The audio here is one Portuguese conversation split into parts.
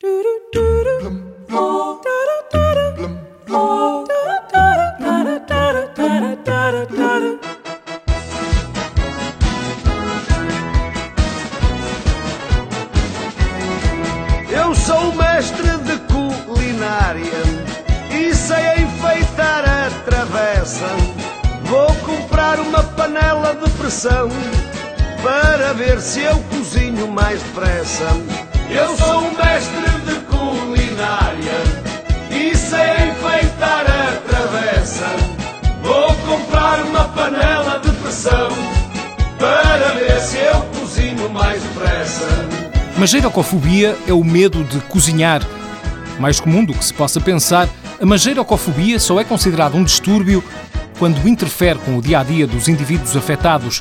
Eu sou mestre de culinária e sei enfeitar a travessa. Vou comprar uma panela de pressão para ver se eu cozinho mais depressa. Eu Mageirocofobia é o medo de cozinhar. Mais comum do que se possa pensar, a mageirocofobia só é considerada um distúrbio quando interfere com o dia a dia dos indivíduos afetados.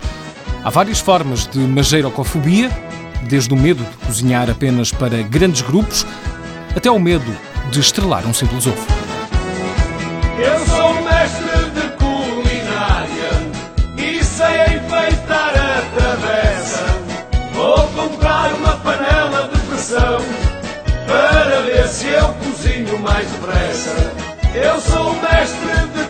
Há várias formas de mageirocofobia, desde o medo de cozinhar apenas para grandes grupos até o medo de estrelar um simples ovo. Eu sou mestre mais depressa. Eu sou mestre de